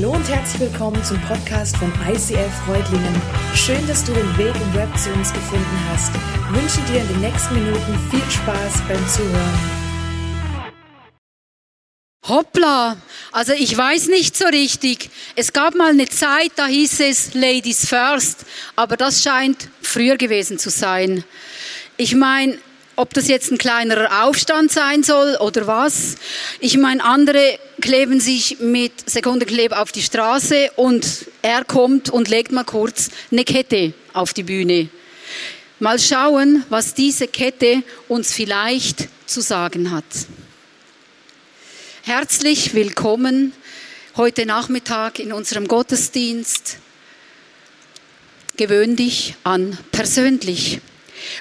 Hallo und herzlich willkommen zum Podcast von ICF Freudlingen. Schön, dass du den Weg im Web zu uns gefunden hast. Ich wünsche dir in den nächsten Minuten viel Spaß beim Zuhören. Hoppla, also ich weiß nicht so richtig. Es gab mal eine Zeit, da hieß es Ladies First, aber das scheint früher gewesen zu sein. Ich meine, ob das jetzt ein kleinerer Aufstand sein soll oder was. Ich meine, andere kleben sich mit Sekundenkleb auf die Straße und er kommt und legt mal kurz eine Kette auf die Bühne. Mal schauen, was diese Kette uns vielleicht zu sagen hat. Herzlich willkommen heute Nachmittag in unserem Gottesdienst. Gewöhn dich an persönlich.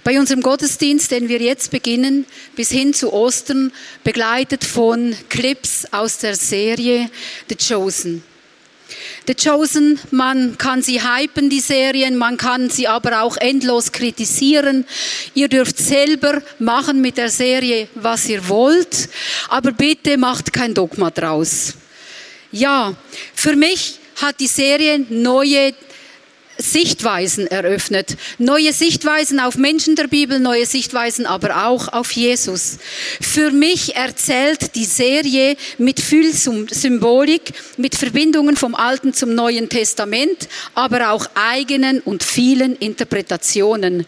Bei unserem Gottesdienst, den wir jetzt beginnen, bis hin zu Ostern, begleitet von Clips aus der Serie The Chosen. The Chosen, man kann sie hypen, die Serien, man kann sie aber auch endlos kritisieren. Ihr dürft selber machen mit der Serie, was ihr wollt, aber bitte macht kein Dogma draus. Ja, für mich hat die Serie neue Sichtweisen eröffnet. Neue Sichtweisen auf Menschen der Bibel, neue Sichtweisen aber auch auf Jesus. Für mich erzählt die Serie mit viel Symbolik, mit Verbindungen vom Alten zum Neuen Testament, aber auch eigenen und vielen Interpretationen.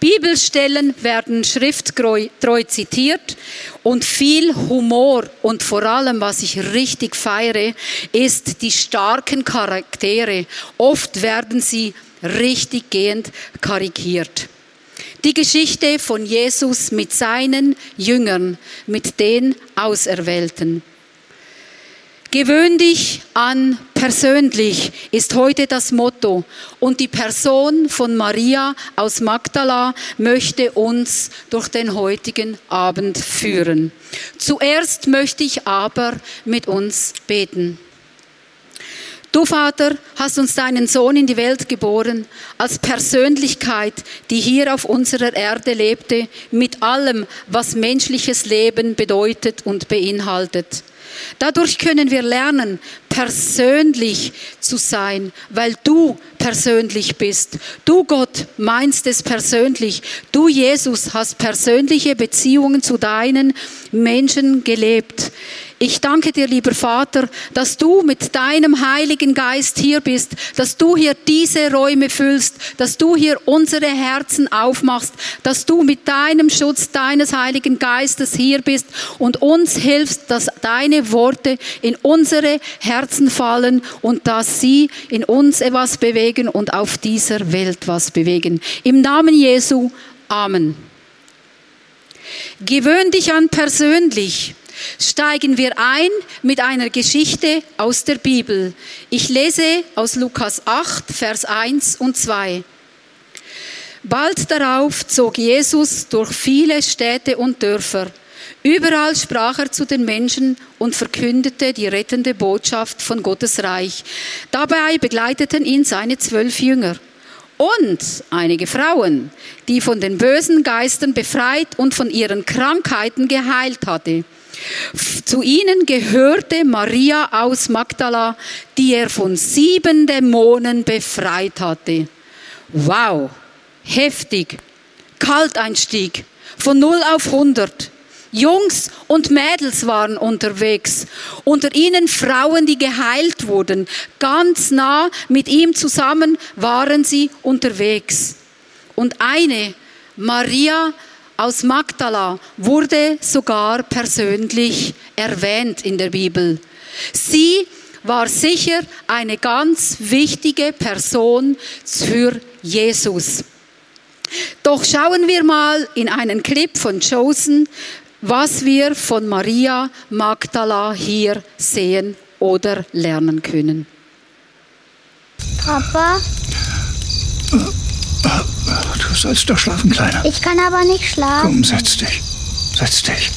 Bibelstellen werden schrifttreu zitiert und viel Humor und vor allem, was ich richtig feiere, ist die starken Charaktere. Oft werden sie richtig gehend karikiert. Die Geschichte von Jesus mit seinen Jüngern, mit den Auserwählten. Gewöhn dich an persönlich ist heute das Motto. Und die Person von Maria aus Magdala möchte uns durch den heutigen Abend führen. Zuerst möchte ich aber mit uns beten. Du Vater hast uns deinen Sohn in die Welt geboren, als Persönlichkeit, die hier auf unserer Erde lebte, mit allem, was menschliches Leben bedeutet und beinhaltet. Dadurch können wir lernen, persönlich zu sein, weil du persönlich bist. Du Gott meinst es persönlich. Du Jesus hast persönliche Beziehungen zu deinen Menschen gelebt. Ich danke dir, lieber Vater, dass du mit deinem Heiligen Geist hier bist, dass du hier diese Räume füllst, dass du hier unsere Herzen aufmachst, dass du mit deinem Schutz deines Heiligen Geistes hier bist und uns hilfst, dass deine Worte in unsere Herzen fallen und dass sie in uns etwas bewegen und auf dieser Welt was bewegen. Im Namen Jesu. Amen. Gewöhn dich an persönlich steigen wir ein mit einer Geschichte aus der Bibel. Ich lese aus Lukas 8, Vers 1 und 2. Bald darauf zog Jesus durch viele Städte und Dörfer. Überall sprach er zu den Menschen und verkündete die rettende Botschaft von Gottes Reich. Dabei begleiteten ihn seine zwölf Jünger und einige Frauen, die von den bösen Geistern befreit und von ihren Krankheiten geheilt hatte. Zu ihnen gehörte Maria aus Magdala, die er von sieben Dämonen befreit hatte. Wow, heftig. Kalteinstieg von 0 auf 100. Jungs und Mädels waren unterwegs. Unter ihnen Frauen, die geheilt wurden. Ganz nah mit ihm zusammen waren sie unterwegs. Und eine, Maria aus Magdala wurde sogar persönlich erwähnt in der Bibel. Sie war sicher eine ganz wichtige Person für Jesus. Doch schauen wir mal in einen Clip von Chosen, was wir von Maria Magdala hier sehen oder lernen können. Papa? Du sollst doch schlafen, Kleiner. Ich kann aber nicht schlafen. Komm, setz dich. Setz dich.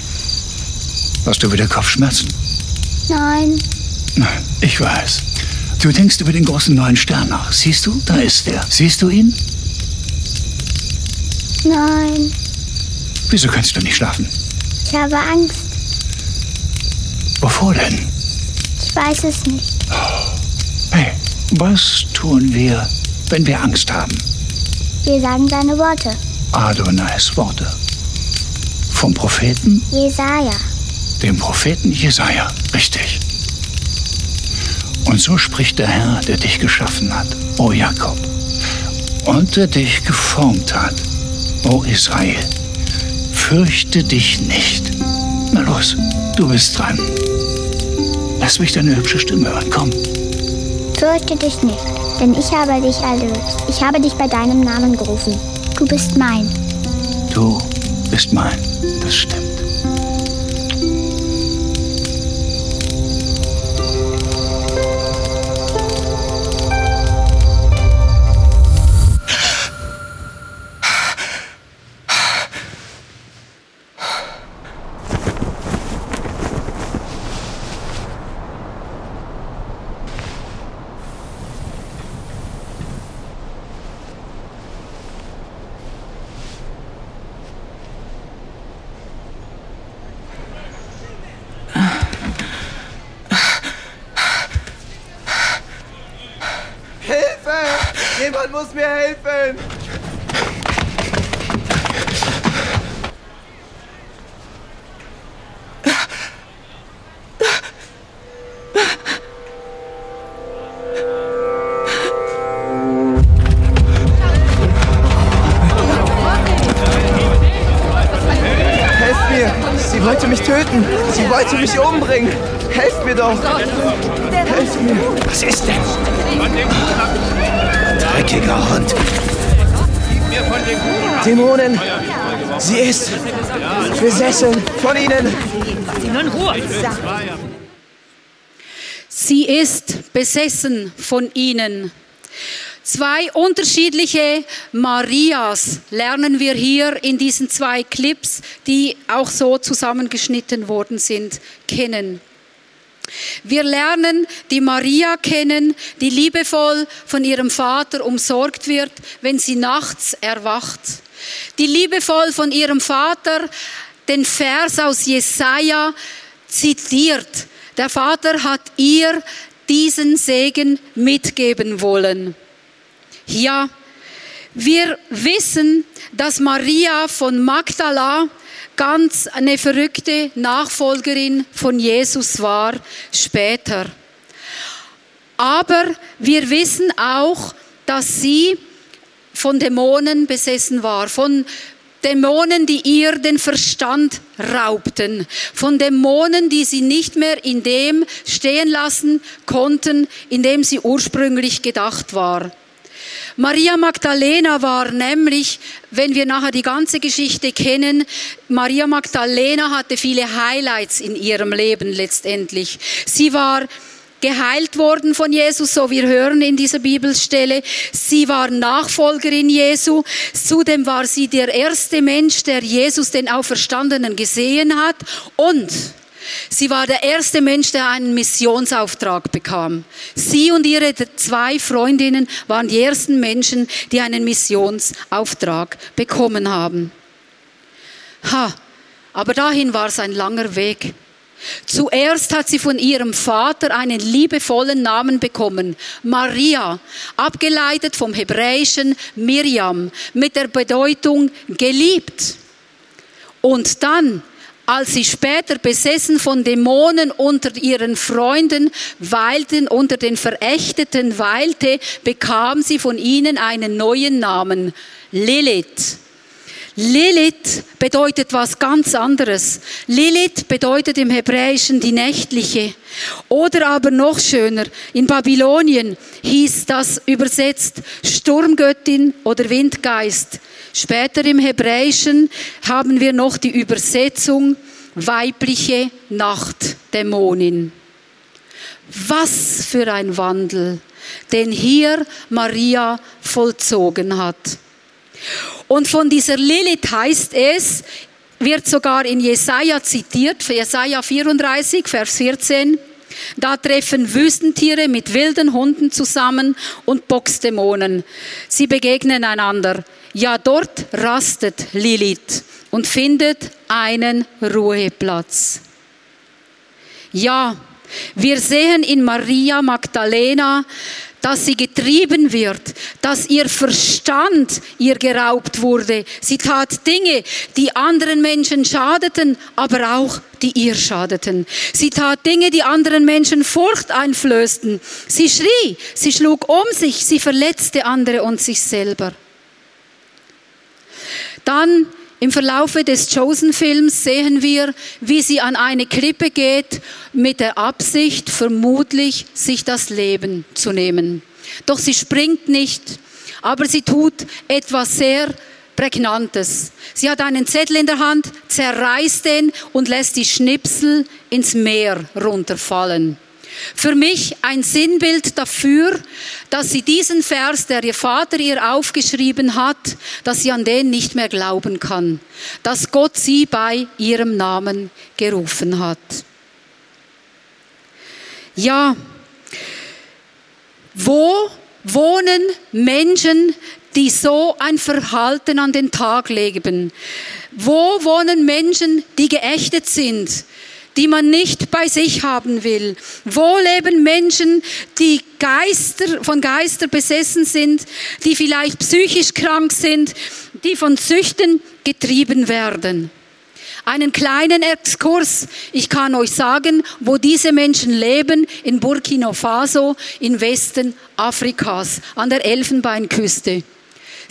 Hast du wieder Kopfschmerzen? Nein. Nein, ich weiß. Du denkst über den großen neuen Stern nach. Siehst du? Da ist er. Siehst du ihn? Nein. Wieso kannst du nicht schlafen? Ich habe Angst. Wovor denn? Ich weiß es nicht. Hey, was tun wir, wenn wir Angst haben? Wir sagen seine Worte. Adonais Worte. Vom Propheten, Jesaja. dem Propheten Jesaja. Richtig. Und so spricht der Herr, der dich geschaffen hat, o Jakob, und der dich geformt hat, o Israel. Fürchte dich nicht. Na los, du bist dran. Lass mich deine hübsche Stimme hören, komm. Fürchte dich nicht, denn ich habe dich erlöst. Ich habe dich bei deinem Namen gerufen. Du bist mein. Du bist mein, das stimmt. Dämonen! Sie ist besessen von ihnen! Sie ist besessen von ihnen. Zwei unterschiedliche Marias lernen wir hier in diesen zwei Clips, die auch so zusammengeschnitten worden sind, kennen. Wir lernen die Maria kennen, die liebevoll von ihrem Vater umsorgt wird, wenn sie nachts erwacht. Die liebevoll von ihrem Vater den Vers aus Jesaja zitiert. Der Vater hat ihr diesen Segen mitgeben wollen. Ja, wir wissen, dass Maria von Magdala ganz eine verrückte Nachfolgerin von Jesus war später. Aber wir wissen auch, dass sie von Dämonen besessen war, von Dämonen, die ihr den Verstand raubten, von Dämonen, die sie nicht mehr in dem stehen lassen konnten, in dem sie ursprünglich gedacht war. Maria Magdalena war nämlich, wenn wir nachher die ganze Geschichte kennen, Maria Magdalena hatte viele Highlights in ihrem Leben letztendlich. Sie war geheilt worden von Jesus, so wir hören in dieser Bibelstelle. Sie war Nachfolgerin Jesu. Zudem war sie der erste Mensch, der Jesus, den Auferstandenen, gesehen hat. Und Sie war der erste Mensch, der einen Missionsauftrag bekam. Sie und ihre zwei Freundinnen waren die ersten Menschen, die einen Missionsauftrag bekommen haben. Ha, aber dahin war es ein langer Weg. Zuerst hat sie von ihrem Vater einen liebevollen Namen bekommen, Maria, abgeleitet vom hebräischen Miriam, mit der Bedeutung geliebt. Und dann als sie später besessen von Dämonen unter ihren Freunden weilten, unter den Verächteten weilte, bekam sie von ihnen einen neuen Namen, Lilith. Lilith bedeutet was ganz anderes. Lilith bedeutet im Hebräischen die nächtliche. Oder aber noch schöner, in Babylonien hieß das übersetzt Sturmgöttin oder Windgeist. Später im Hebräischen haben wir noch die Übersetzung weibliche Nachtdämonin. Was für ein Wandel, den hier Maria vollzogen hat. Und von dieser Lilith heißt es, wird sogar in Jesaja zitiert, Jesaja 34, Vers 14. Da treffen Wüstentiere mit wilden Hunden zusammen und Boxdämonen. Sie begegnen einander. Ja, dort rastet Lilith und findet einen Ruheplatz. Ja, Wir sehen in Maria Magdalena, dass sie getrieben wird, dass ihr Verstand ihr geraubt wurde. Sie tat Dinge, die anderen Menschen schadeten, aber auch die ihr schadeten. Sie tat Dinge, die anderen Menschen Furcht einflößten. Sie schrie, sie schlug um sich, sie verletzte andere und sich selber. Dann im Verlaufe des Chosen-Films sehen wir, wie sie an eine Klippe geht mit der Absicht, vermutlich sich das Leben zu nehmen. Doch sie springt nicht, aber sie tut etwas sehr Prägnantes. Sie hat einen Zettel in der Hand, zerreißt den und lässt die Schnipsel ins Meer runterfallen. Für mich ein Sinnbild dafür, dass sie diesen Vers, der ihr Vater ihr aufgeschrieben hat, dass sie an den nicht mehr glauben kann, dass Gott sie bei ihrem Namen gerufen hat. Ja, wo wohnen Menschen, die so ein Verhalten an den Tag legen? Wo wohnen Menschen, die geächtet sind, die man nicht bei sich haben will? Wo leben Menschen, die Geister, von Geister besessen sind, die vielleicht psychisch krank sind, die von Süchten getrieben werden? Einen kleinen Exkurs. Ich kann euch sagen, wo diese Menschen leben, in Burkina Faso, im Westen Afrikas, an der Elfenbeinküste.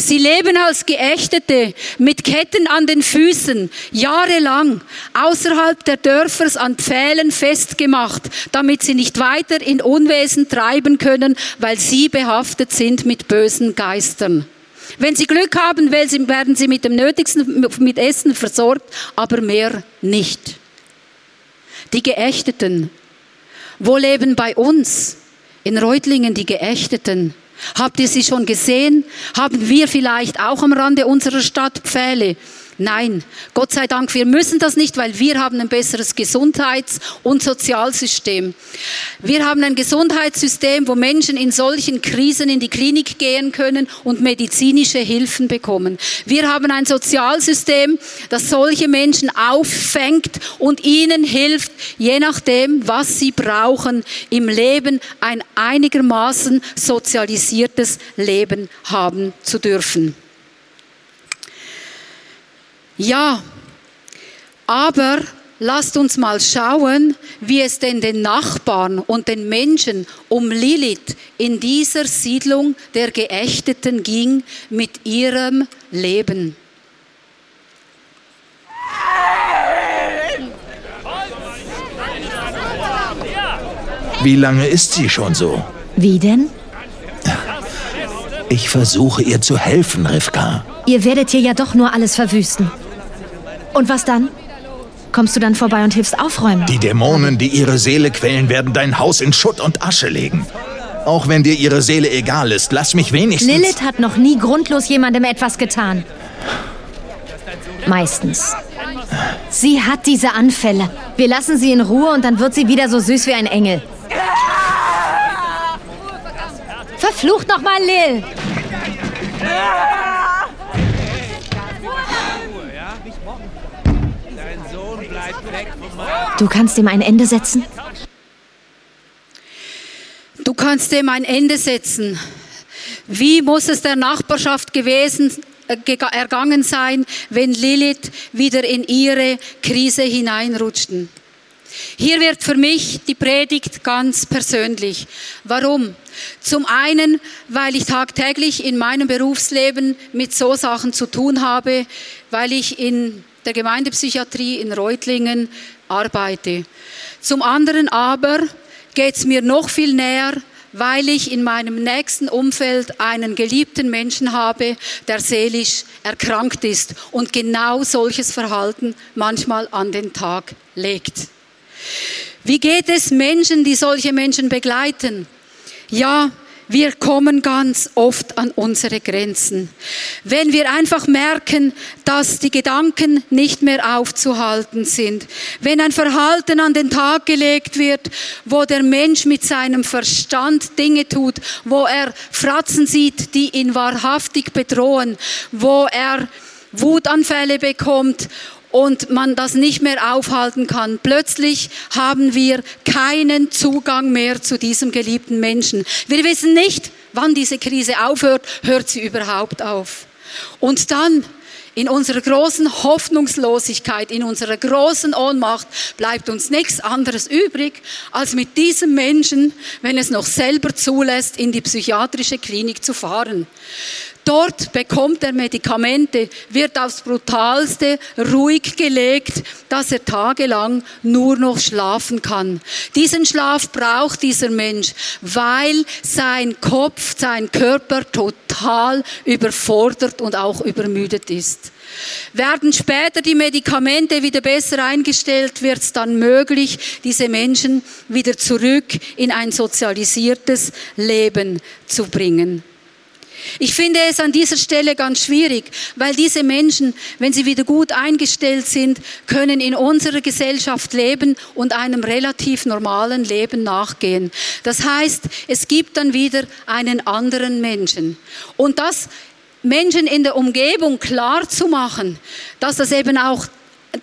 Sie leben als Geächtete mit Ketten an den Füßen, jahrelang außerhalb der Dörfers an Pfählen festgemacht, damit sie nicht weiter in Unwesen treiben können, weil sie behaftet sind mit bösen Geistern. Wenn sie Glück haben, werden sie mit dem Nötigsten, mit Essen versorgt, aber mehr nicht. Die Geächteten. Wo leben bei uns? In Reutlingen die Geächteten. Habt ihr sie schon gesehen? Haben wir vielleicht auch am Rande unserer Stadt Pfähle? Nein, Gott sei Dank, wir müssen das nicht, weil wir haben ein besseres Gesundheits- und Sozialsystem. Wir haben ein Gesundheitssystem, wo Menschen in solchen Krisen in die Klinik gehen können und medizinische Hilfen bekommen. Wir haben ein Sozialsystem, das solche Menschen auffängt und ihnen hilft, je nachdem, was sie brauchen, im Leben ein einigermaßen sozialisiertes Leben haben zu dürfen. Ja, aber lasst uns mal schauen, wie es denn den Nachbarn und den Menschen um Lilith in dieser Siedlung der Geächteten ging mit ihrem Leben. Wie lange ist sie schon so? Wie denn? Ich versuche ihr zu helfen, Rivka. Ihr werdet hier ja doch nur alles verwüsten. Und was dann? Kommst du dann vorbei und hilfst aufräumen? Die Dämonen, die ihre Seele quälen, werden dein Haus in Schutt und Asche legen. Auch wenn dir ihre Seele egal ist, lass mich wenigstens... Lilith hat noch nie grundlos jemandem etwas getan. Meistens. Sie hat diese Anfälle. Wir lassen sie in Ruhe und dann wird sie wieder so süß wie ein Engel. Verflucht noch mal, Lil! Du kannst dem ein Ende setzen? Du kannst dem ein Ende setzen. Wie muss es der Nachbarschaft gewesen äh, ergangen sein, wenn Lilith wieder in ihre Krise hineinrutschten? Hier wird für mich die Predigt ganz persönlich. Warum? Zum einen, weil ich tagtäglich in meinem Berufsleben mit so Sachen zu tun habe, weil ich in der Gemeindepsychiatrie in Reutlingen arbeite. Zum anderen aber geht es mir noch viel näher, weil ich in meinem nächsten Umfeld einen geliebten Menschen habe, der seelisch erkrankt ist und genau solches Verhalten manchmal an den Tag legt. Wie geht es Menschen, die solche Menschen begleiten? Ja, wir kommen ganz oft an unsere Grenzen. Wenn wir einfach merken, dass die Gedanken nicht mehr aufzuhalten sind, wenn ein Verhalten an den Tag gelegt wird, wo der Mensch mit seinem Verstand Dinge tut, wo er Fratzen sieht, die ihn wahrhaftig bedrohen, wo er Wutanfälle bekommt und man das nicht mehr aufhalten kann. Plötzlich haben wir keinen Zugang mehr zu diesem geliebten Menschen. Wir wissen nicht, wann diese Krise aufhört, hört sie überhaupt auf. Und dann in unserer großen Hoffnungslosigkeit, in unserer großen Ohnmacht bleibt uns nichts anderes übrig, als mit diesem Menschen, wenn es noch selber zulässt, in die psychiatrische Klinik zu fahren. Dort bekommt er Medikamente, wird aufs brutalste ruhig gelegt, dass er tagelang nur noch schlafen kann. Diesen Schlaf braucht dieser Mensch, weil sein Kopf, sein Körper total überfordert und auch übermüdet ist. Werden später die Medikamente wieder besser eingestellt, wird es dann möglich, diese Menschen wieder zurück in ein sozialisiertes Leben zu bringen. Ich finde es an dieser Stelle ganz schwierig, weil diese Menschen, wenn sie wieder gut eingestellt sind, können in unserer Gesellschaft leben und einem relativ normalen Leben nachgehen. Das heißt, es gibt dann wieder einen anderen Menschen. Und das Menschen in der Umgebung klar zu machen, dass das eben auch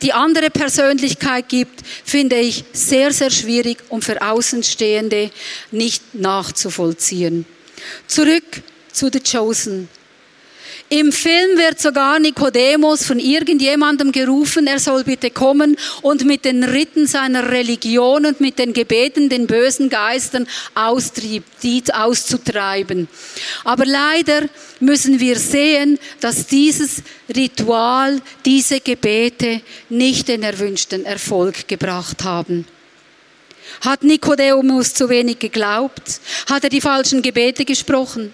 die andere Persönlichkeit gibt, finde ich sehr, sehr schwierig und für Außenstehende nicht nachzuvollziehen. Zurück zu The Chosen. Im Film wird sogar Nikodemus von irgendjemandem gerufen, er soll bitte kommen und mit den Ritten seiner Religion und mit den Gebeten den bösen Geistern auszutreiben. Aber leider müssen wir sehen, dass dieses Ritual, diese Gebete nicht den erwünschten Erfolg gebracht haben. Hat Nikodemus zu wenig geglaubt? Hat er die falschen Gebete gesprochen?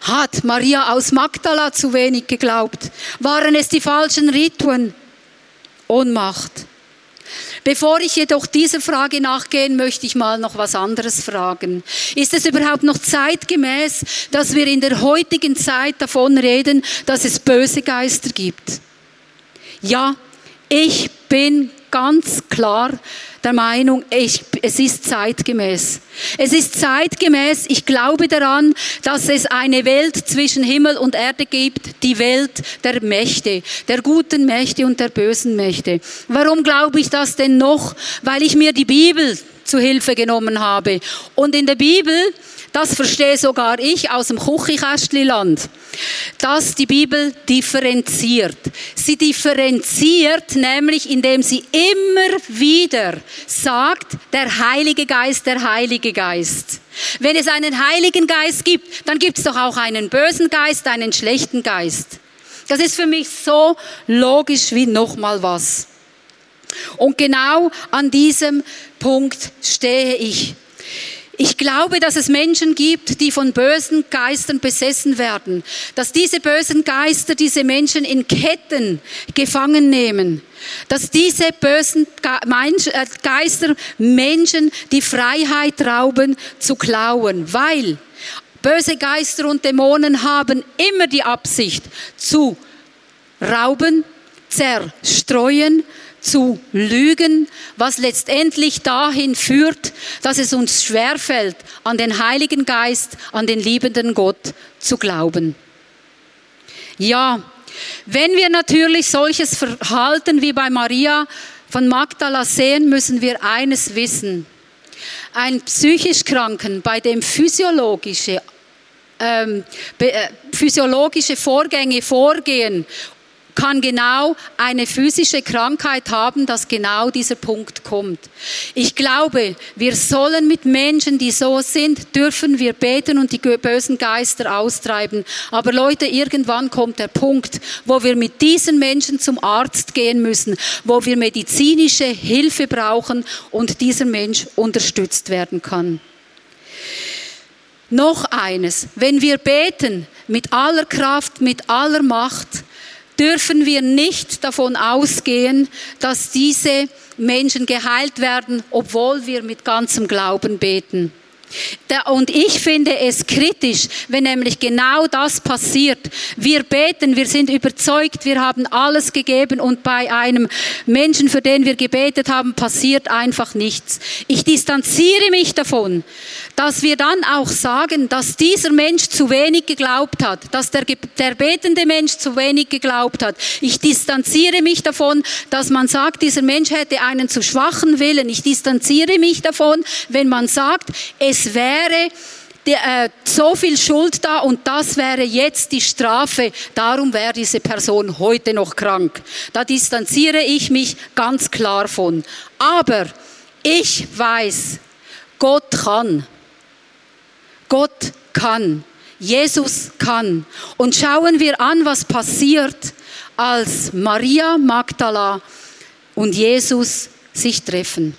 Hat Maria aus Magdala zu wenig geglaubt? Waren es die falschen Rituen? Ohnmacht. Bevor ich jedoch dieser Frage nachgehen, möchte ich mal noch was anderes fragen. Ist es überhaupt noch zeitgemäß, dass wir in der heutigen Zeit davon reden, dass es böse Geister gibt? Ja, ich bin ganz klar der Meinung, ich, es ist zeitgemäß. Es ist zeitgemäß. Ich glaube daran, dass es eine Welt zwischen Himmel und Erde gibt, die Welt der Mächte, der guten Mächte und der bösen Mächte. Warum glaube ich das denn noch? Weil ich mir die Bibel zu Hilfe genommen habe. Und in der Bibel das verstehe sogar ich aus dem Kuchikästliland, dass die Bibel differenziert. Sie differenziert nämlich, indem sie immer wieder sagt, der Heilige Geist, der Heilige Geist. Wenn es einen Heiligen Geist gibt, dann gibt es doch auch einen bösen Geist, einen schlechten Geist. Das ist für mich so logisch wie nochmal was. Und genau an diesem Punkt stehe ich. Ich glaube, dass es Menschen gibt, die von bösen Geistern besessen werden. Dass diese bösen Geister diese Menschen in Ketten gefangen nehmen. Dass diese bösen äh, Geister Menschen die Freiheit rauben zu klauen. Weil böse Geister und Dämonen haben immer die Absicht zu rauben, zerstreuen, zu lügen, was letztendlich dahin führt, dass es uns schwerfällt, an den Heiligen Geist, an den liebenden Gott zu glauben. Ja, wenn wir natürlich solches Verhalten wie bei Maria von Magdala sehen, müssen wir eines wissen. Ein psychisch Kranken, bei dem physiologische ähm, äh, physiologische Vorgänge vorgehen kann genau eine physische Krankheit haben, dass genau dieser Punkt kommt. Ich glaube, wir sollen mit Menschen, die so sind, dürfen wir beten und die bösen Geister austreiben. Aber Leute, irgendwann kommt der Punkt, wo wir mit diesen Menschen zum Arzt gehen müssen, wo wir medizinische Hilfe brauchen und dieser Mensch unterstützt werden kann. Noch eines, wenn wir beten mit aller Kraft, mit aller Macht, dürfen wir nicht davon ausgehen, dass diese Menschen geheilt werden, obwohl wir mit ganzem Glauben beten. Und ich finde es kritisch, wenn nämlich genau das passiert. Wir beten, wir sind überzeugt, wir haben alles gegeben und bei einem Menschen, für den wir gebetet haben, passiert einfach nichts. Ich distanziere mich davon, dass wir dann auch sagen, dass dieser Mensch zu wenig geglaubt hat, dass der, der betende Mensch zu wenig geglaubt hat. Ich distanziere mich davon, dass man sagt, dieser Mensch hätte einen zu schwachen Willen. Ich distanziere mich davon, wenn man sagt, es wäre äh, so viel Schuld da und das wäre jetzt die Strafe. Darum wäre diese Person heute noch krank. Da distanziere ich mich ganz klar von. Aber ich weiß, Gott kann. Gott kann. Jesus kann. Und schauen wir an, was passiert, als Maria Magdala und Jesus sich treffen.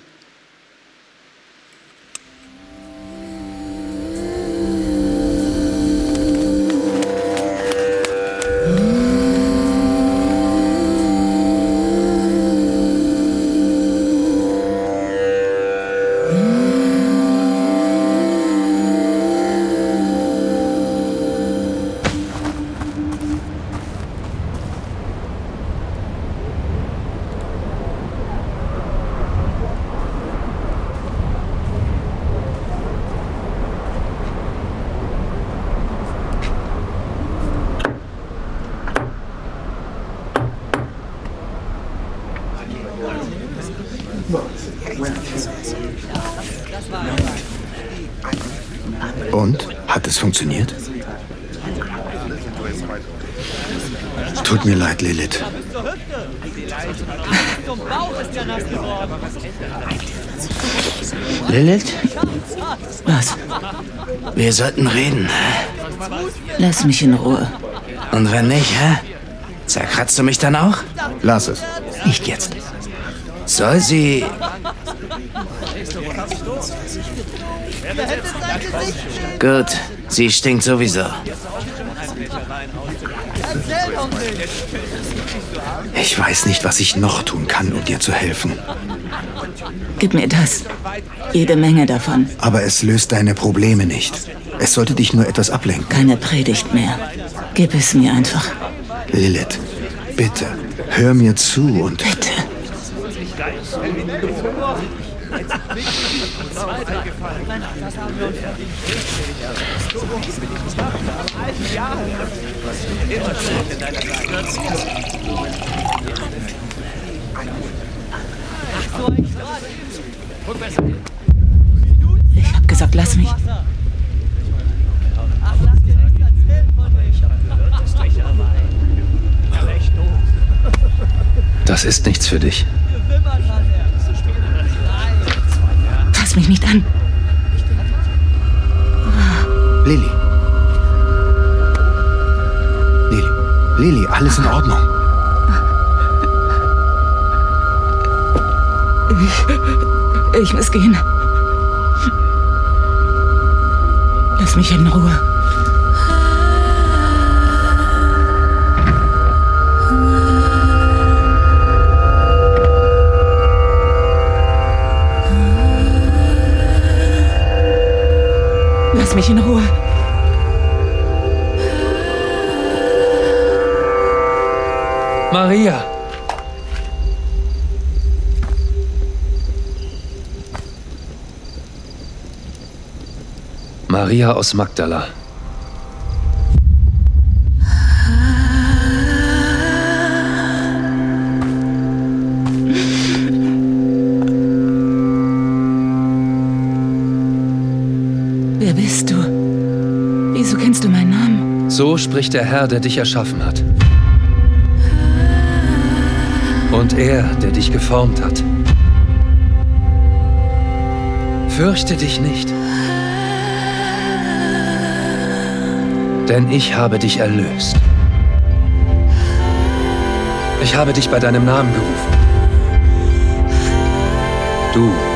Sollten reden. Lass mich in Ruhe. Und wenn nicht, hä? Zerkratzt du mich dann auch? Lass es. Nicht jetzt. Soll sie... Gut, sie stinkt sowieso. Ich weiß nicht, was ich noch tun kann, um dir zu helfen. Gib mir das. Jede Menge davon. Aber es löst deine Probleme nicht. Es sollte dich nur etwas ablenken. Keine Predigt mehr. Gib es mir einfach. Lilith, bitte, hör mir zu und... Bitte. Ich hab gesagt, lass mich. Das ist nichts für dich. Fass mich nicht an. Lilly. Lilly. Lilly, alles in Ordnung. Ich, ich muss gehen. Lass mich in Ruhe. Lass mich in Ruhe. Maria! Maria aus Magdala. Spricht der Herr, der dich erschaffen hat. Und er, der dich geformt hat. Fürchte dich nicht. Denn ich habe dich erlöst. Ich habe dich bei deinem Namen gerufen. Du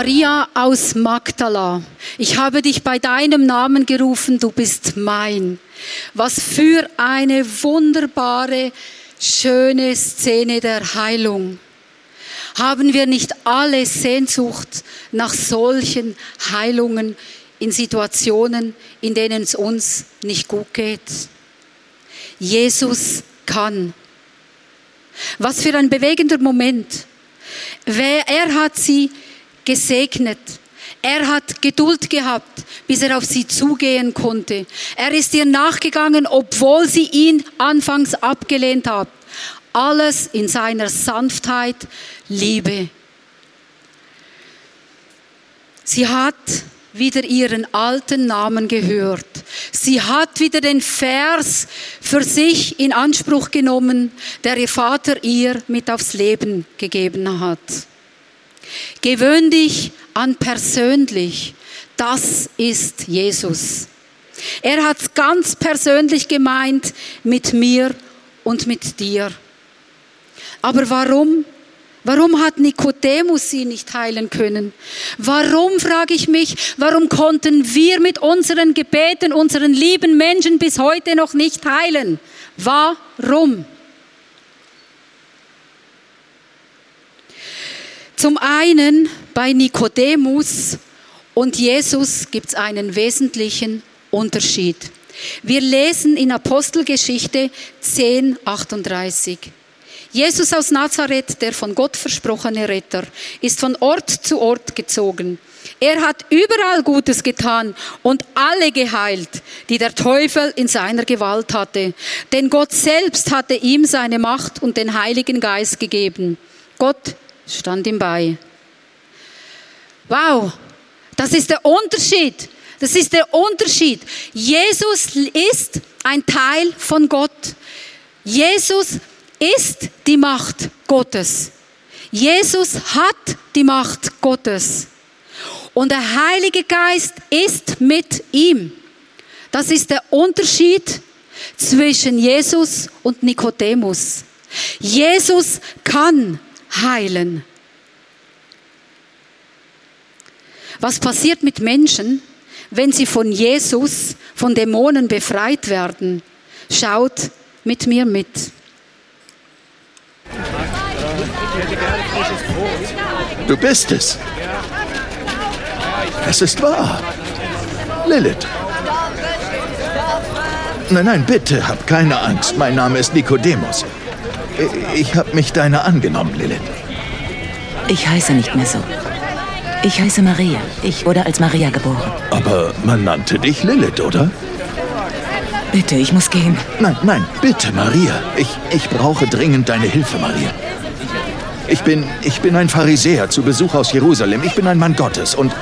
Maria aus Magdala, ich habe dich bei deinem Namen gerufen, du bist mein. Was für eine wunderbare, schöne Szene der Heilung. Haben wir nicht alle Sehnsucht nach solchen Heilungen in Situationen, in denen es uns nicht gut geht? Jesus kann. Was für ein bewegender Moment. Er hat sie gesegnet. Er hat Geduld gehabt, bis er auf sie zugehen konnte. Er ist ihr nachgegangen, obwohl sie ihn anfangs abgelehnt hat. Alles in seiner Sanftheit, Liebe. Sie hat wieder ihren alten Namen gehört. Sie hat wieder den Vers für sich in Anspruch genommen, der ihr Vater ihr mit aufs Leben gegeben hat. Gewöhn dich an persönlich. Das ist Jesus. Er hat es ganz persönlich gemeint mit mir und mit dir. Aber warum? Warum hat Nikodemus sie nicht heilen können? Warum, frage ich mich, warum konnten wir mit unseren Gebeten unseren lieben Menschen bis heute noch nicht heilen? Warum? Zum einen bei Nikodemus und Jesus gibt es einen wesentlichen Unterschied. Wir lesen in Apostelgeschichte 10, 38. Jesus aus Nazareth, der von Gott versprochene Retter, ist von Ort zu Ort gezogen. Er hat überall Gutes getan und alle geheilt, die der Teufel in seiner Gewalt hatte. Denn Gott selbst hatte ihm seine Macht und den Heiligen Geist gegeben. Gott stand ihm bei. Wow, das ist der Unterschied. Das ist der Unterschied. Jesus ist ein Teil von Gott. Jesus ist die Macht Gottes. Jesus hat die Macht Gottes. Und der Heilige Geist ist mit ihm. Das ist der Unterschied zwischen Jesus und Nikodemus. Jesus kann heilen. Was passiert mit Menschen, wenn sie von Jesus, von Dämonen befreit werden? Schaut mit mir mit. Du bist es. Es ist wahr. Lilith. Nein, nein, bitte, hab keine Angst. Mein Name ist Nikodemus. Ich habe mich deiner angenommen, Lilith. Ich heiße nicht mehr so. Ich heiße Maria. Ich wurde als Maria geboren. Aber man nannte dich Lilith, oder? Bitte, ich muss gehen. Nein, nein, bitte, Maria. Ich, ich brauche dringend deine Hilfe, Maria. Ich bin, ich bin ein Pharisäer zu Besuch aus Jerusalem. Ich bin ein Mann Gottes und,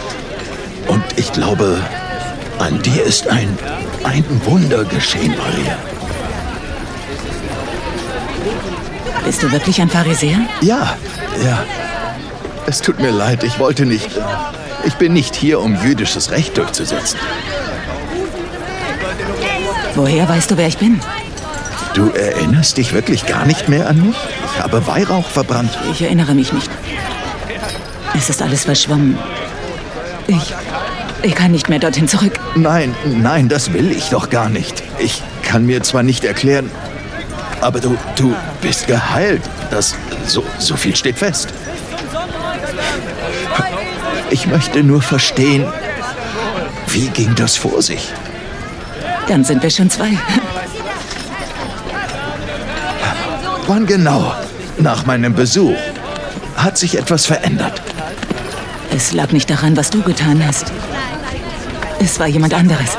und ich glaube, an dir ist ein, ein Wunder geschehen, Maria. Bist du wirklich ein Pharisäer? Ja, ja. Es tut mir leid, ich wollte nicht. Ich bin nicht hier, um jüdisches Recht durchzusetzen. Woher weißt du, wer ich bin? Du erinnerst dich wirklich gar nicht mehr an mich? Ich habe Weihrauch verbrannt. Ich erinnere mich nicht. Es ist alles verschwommen. Ich. Ich kann nicht mehr dorthin zurück. Nein, nein, das will ich doch gar nicht. Ich kann mir zwar nicht erklären, aber du, du bist geheilt. Das, so, so viel steht fest. Ich möchte nur verstehen, wie ging das vor sich? Dann sind wir schon zwei. Wann genau? Nach meinem Besuch. Hat sich etwas verändert? Es lag nicht daran, was du getan hast. Es war jemand anderes.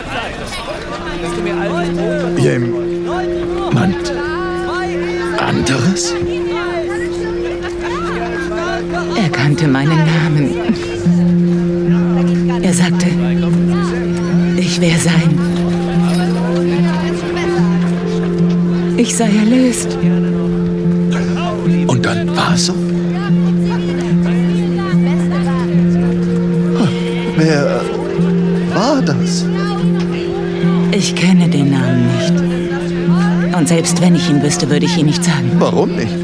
Jemand anderes? Er kannte meinen Namen. Er sagte, ich wäre sein. Ich sei erlöst. Und dann war es so? Wer war das? Ich kenne den Namen nicht. Und selbst wenn ich ihn wüsste, würde ich ihn nicht sagen. Warum nicht?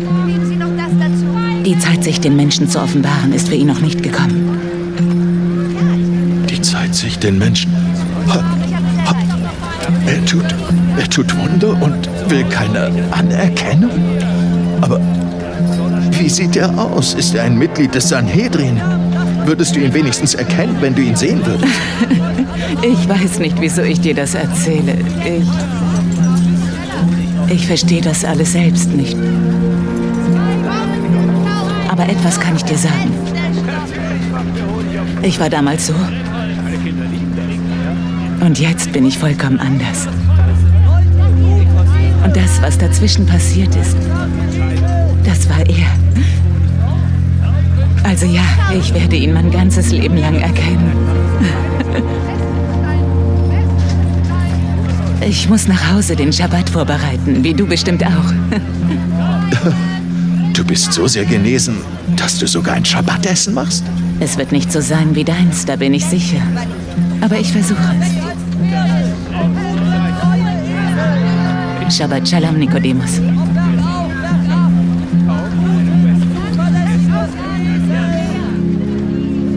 Die Zeit, sich den Menschen zu offenbaren, ist für ihn noch nicht gekommen. sich den Menschen. Er tut, er tut Wunder und will keine Anerkennung. Aber wie sieht er aus? Ist er ein Mitglied des Sanhedrin? Würdest du ihn wenigstens erkennen, wenn du ihn sehen würdest? Ich weiß nicht, wieso ich dir das erzähle. Ich. Ich verstehe das alles selbst nicht. Aber etwas kann ich dir sagen. Ich war damals so. Und jetzt bin ich vollkommen anders. Und das, was dazwischen passiert ist, das war er. Also ja, ich werde ihn mein ganzes Leben lang erkennen. Ich muss nach Hause den Schabbat vorbereiten, wie du bestimmt auch. Du bist so sehr genesen, dass du sogar ein Schabbatessen machst? Es wird nicht so sein wie deins, da bin ich sicher. Aber ich versuche es. Shabbat Shalom, Nikodemus.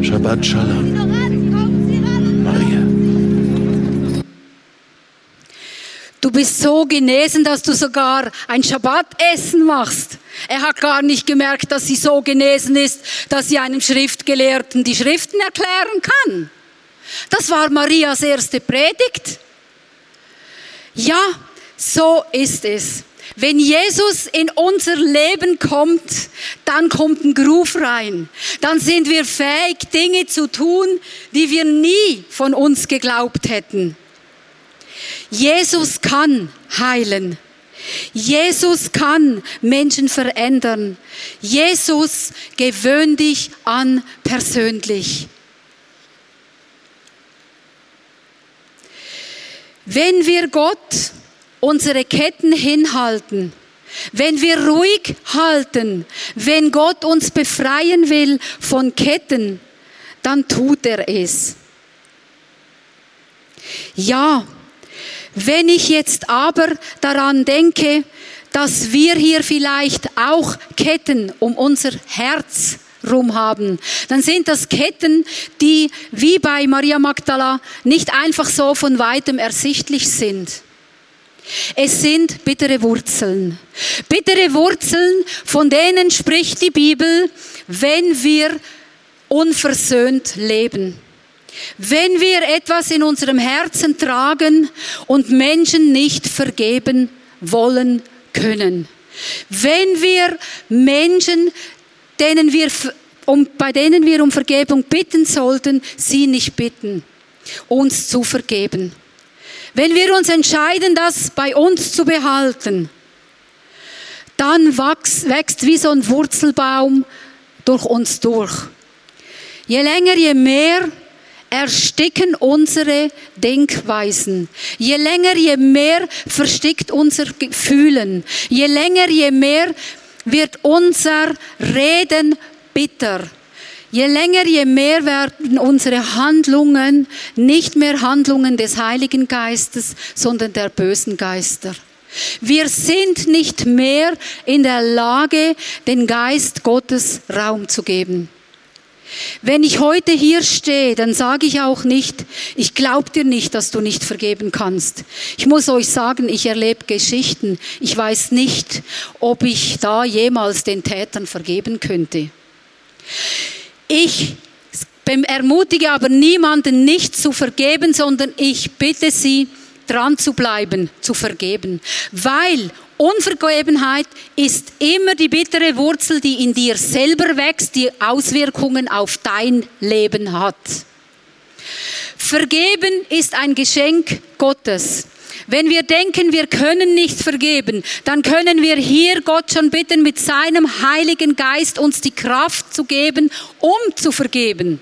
Shabbat Shalom. Bist so genesen, dass du sogar ein Schabbatessen machst. Er hat gar nicht gemerkt, dass sie so genesen ist, dass sie einem Schriftgelehrten die Schriften erklären kann. Das war Marias erste Predigt. Ja, so ist es. Wenn Jesus in unser Leben kommt, dann kommt ein Groove rein. Dann sind wir fähig, Dinge zu tun, die wir nie von uns geglaubt hätten. Jesus kann heilen. Jesus kann Menschen verändern. Jesus gewöhn dich an persönlich. Wenn wir Gott unsere Ketten hinhalten, wenn wir ruhig halten, wenn Gott uns befreien will von Ketten, dann tut er es. Ja, wenn ich jetzt aber daran denke, dass wir hier vielleicht auch Ketten um unser Herz rum haben, dann sind das Ketten, die wie bei Maria Magdala nicht einfach so von weitem ersichtlich sind. Es sind bittere Wurzeln. Bittere Wurzeln, von denen spricht die Bibel, wenn wir unversöhnt leben. Wenn wir etwas in unserem Herzen tragen und Menschen nicht vergeben wollen können. Wenn wir Menschen, denen wir, um, bei denen wir um Vergebung bitten sollten, sie nicht bitten, uns zu vergeben. Wenn wir uns entscheiden, das bei uns zu behalten, dann wächst, wächst wie so ein Wurzelbaum durch uns durch. Je länger, je mehr ersticken unsere Denkweisen. Je länger, je mehr verstickt unser Gefühlen. Je länger, je mehr wird unser Reden bitter. Je länger, je mehr werden unsere Handlungen nicht mehr Handlungen des Heiligen Geistes, sondern der bösen Geister. Wir sind nicht mehr in der Lage, den Geist Gottes Raum zu geben. Wenn ich heute hier stehe, dann sage ich auch nicht, ich glaube dir nicht, dass du nicht vergeben kannst. Ich muss euch sagen, ich erlebe Geschichten. Ich weiß nicht, ob ich da jemals den Tätern vergeben könnte. Ich ermutige aber niemanden nicht zu vergeben, sondern ich bitte sie, dran zu bleiben, zu vergeben. Weil Unvergebenheit ist immer die bittere Wurzel, die in dir selber wächst, die Auswirkungen auf dein Leben hat. Vergeben ist ein Geschenk Gottes. Wenn wir denken, wir können nicht vergeben, dann können wir hier Gott schon bitten, mit seinem Heiligen Geist uns die Kraft zu geben, um zu vergeben.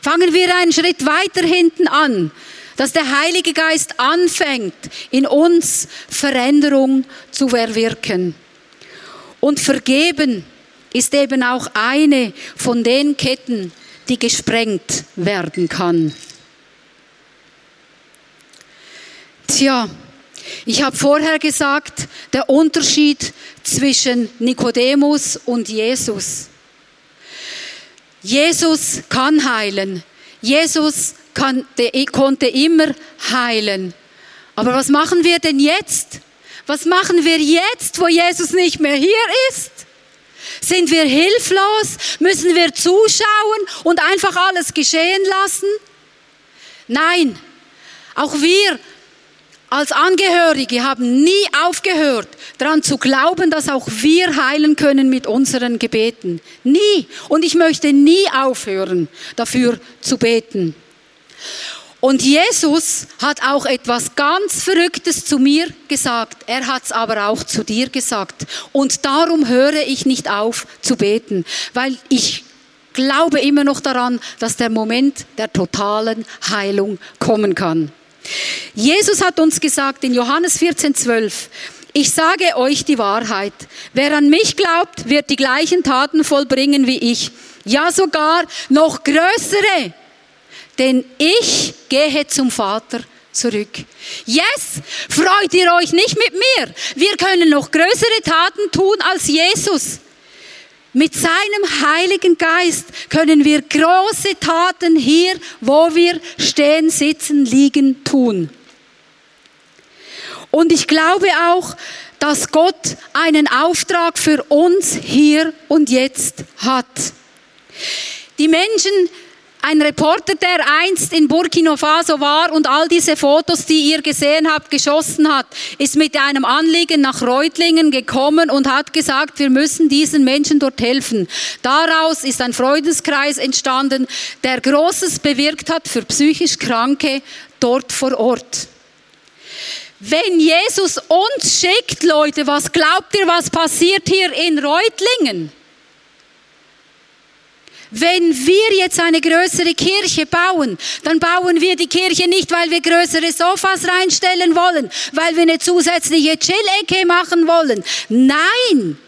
Fangen wir einen Schritt weiter hinten an dass der Heilige Geist anfängt, in uns Veränderung zu erwirken. Und vergeben ist eben auch eine von den Ketten, die gesprengt werden kann. Tja, ich habe vorher gesagt, der Unterschied zwischen Nikodemus und Jesus. Jesus kann heilen. Jesus konnte immer heilen. Aber was machen wir denn jetzt? Was machen wir jetzt, wo Jesus nicht mehr hier ist? Sind wir hilflos? Müssen wir zuschauen und einfach alles geschehen lassen? Nein, auch wir als Angehörige haben nie aufgehört, daran zu glauben, dass auch wir heilen können mit unseren Gebeten. Nie. Und ich möchte nie aufhören, dafür zu beten. Und Jesus hat auch etwas ganz Verrücktes zu mir gesagt. Er hat es aber auch zu dir gesagt. Und darum höre ich nicht auf zu beten, weil ich glaube immer noch daran, dass der Moment der totalen Heilung kommen kann. Jesus hat uns gesagt in Johannes 14, 12, ich sage euch die Wahrheit. Wer an mich glaubt, wird die gleichen Taten vollbringen wie ich. Ja, sogar noch größere. Denn ich gehe zum Vater zurück. Yes, freut ihr euch nicht mit mir? Wir können noch größere Taten tun als Jesus. Mit seinem Heiligen Geist können wir große Taten hier, wo wir stehen, sitzen, liegen, tun. Und ich glaube auch, dass Gott einen Auftrag für uns hier und jetzt hat. Die Menschen ein Reporter, der einst in Burkina Faso war und all diese Fotos, die ihr gesehen habt, geschossen hat, ist mit einem Anliegen nach Reutlingen gekommen und hat gesagt, wir müssen diesen Menschen dort helfen. Daraus ist ein Freudeskreis entstanden, der Großes bewirkt hat für psychisch Kranke dort vor Ort. Wenn Jesus uns schickt, Leute, was glaubt ihr, was passiert hier in Reutlingen? Wenn wir jetzt eine größere Kirche bauen, dann bauen wir die Kirche nicht, weil wir größere Sofas reinstellen wollen, weil wir eine zusätzliche Chill-Ecke machen wollen. Nein!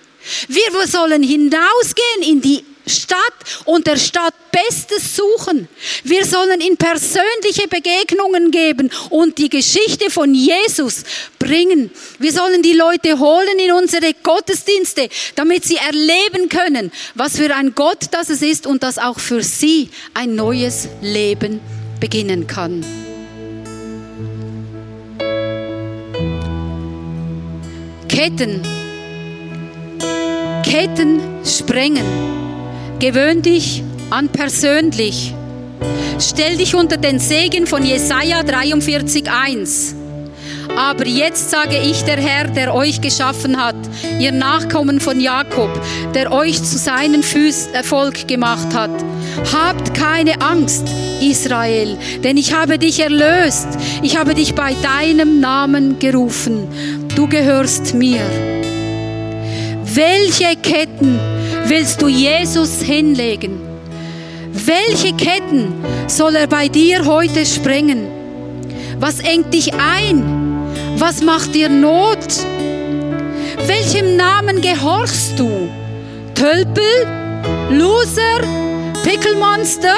Wir sollen hinausgehen in die Stadt und der Stadt Bestes suchen. Wir sollen in persönliche Begegnungen geben und die Geschichte von Jesus bringen. Wir sollen die Leute holen in unsere Gottesdienste, damit sie erleben können, was für ein Gott das es ist und dass auch für sie ein neues Leben beginnen kann. Ketten. Ketten sprengen. Gewöhn dich an persönlich. Stell dich unter den Segen von Jesaja 43,1. Aber jetzt sage ich der Herr, der euch geschaffen hat, ihr Nachkommen von Jakob, der euch zu seinem Erfolg gemacht hat. Habt keine Angst, Israel, denn ich habe dich erlöst. Ich habe dich bei deinem Namen gerufen. Du gehörst mir. Welche Ketten willst du Jesus hinlegen? Welche Ketten soll er bei dir heute sprengen? Was engt dich ein? Was macht dir Not? Welchem Namen gehorchst du? Tölpel? Loser? Pickelmonster?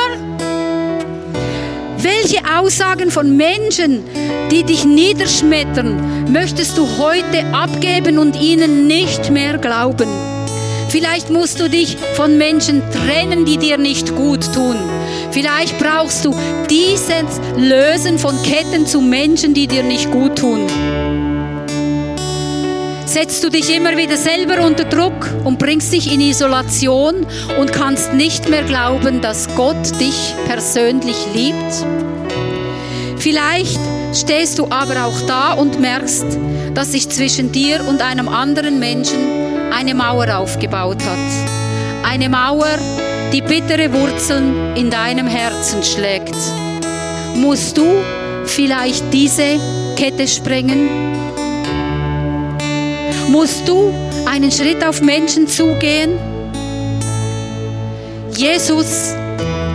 Welche Aussagen von Menschen, die dich niederschmettern, möchtest du heute abgeben und ihnen nicht mehr glauben? Vielleicht musst du dich von Menschen trennen, die dir nicht gut tun. Vielleicht brauchst du dieses Lösen von Ketten zu Menschen, die dir nicht gut tun. Setzt du dich immer wieder selber unter Druck und bringst dich in Isolation und kannst nicht mehr glauben, dass Gott dich persönlich liebt? Vielleicht stehst du aber auch da und merkst, dass sich zwischen dir und einem anderen Menschen eine Mauer aufgebaut hat. Eine Mauer, die bittere Wurzeln in deinem Herzen schlägt. Musst du vielleicht diese Kette sprengen? Musst du einen Schritt auf Menschen zugehen? Jesus,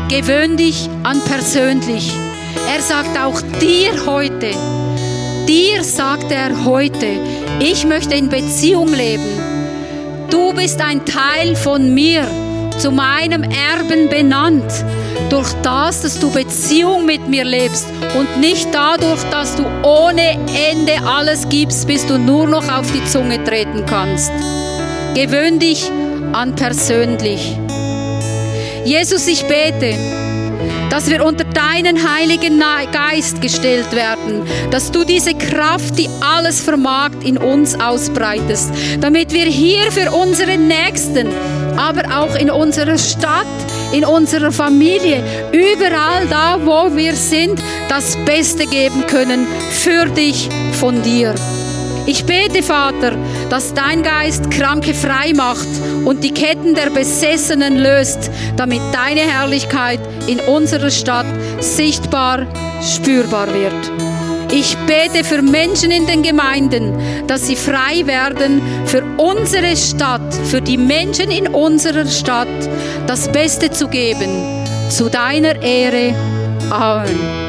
gewöhn dich an persönlich. Er sagt auch dir heute, dir sagt er heute, ich möchte in Beziehung leben Du bist ein Teil von mir, zu meinem Erben benannt. Durch das, dass du Beziehung mit mir lebst und nicht dadurch, dass du ohne Ende alles gibst, bis du nur noch auf die Zunge treten kannst. Gewöhn dich an persönlich. Jesus, ich bete, dass wir unter deinen Heiligen Geist gestellt werden, dass du diese Kraft, die alles vermag, in uns ausbreitest, damit wir hier für unsere Nächsten, aber auch in unserer Stadt, in unserer Familie, überall da, wo wir sind, das Beste geben können für dich von dir. Ich bete, Vater, dass dein Geist Kranke frei macht und die Ketten der Besessenen löst, damit deine Herrlichkeit in unserer Stadt sichtbar, spürbar wird. Ich bete für Menschen in den Gemeinden, dass sie frei werden für unsere Stadt, für die Menschen in unserer Stadt, das Beste zu geben. Zu deiner Ehre. Amen.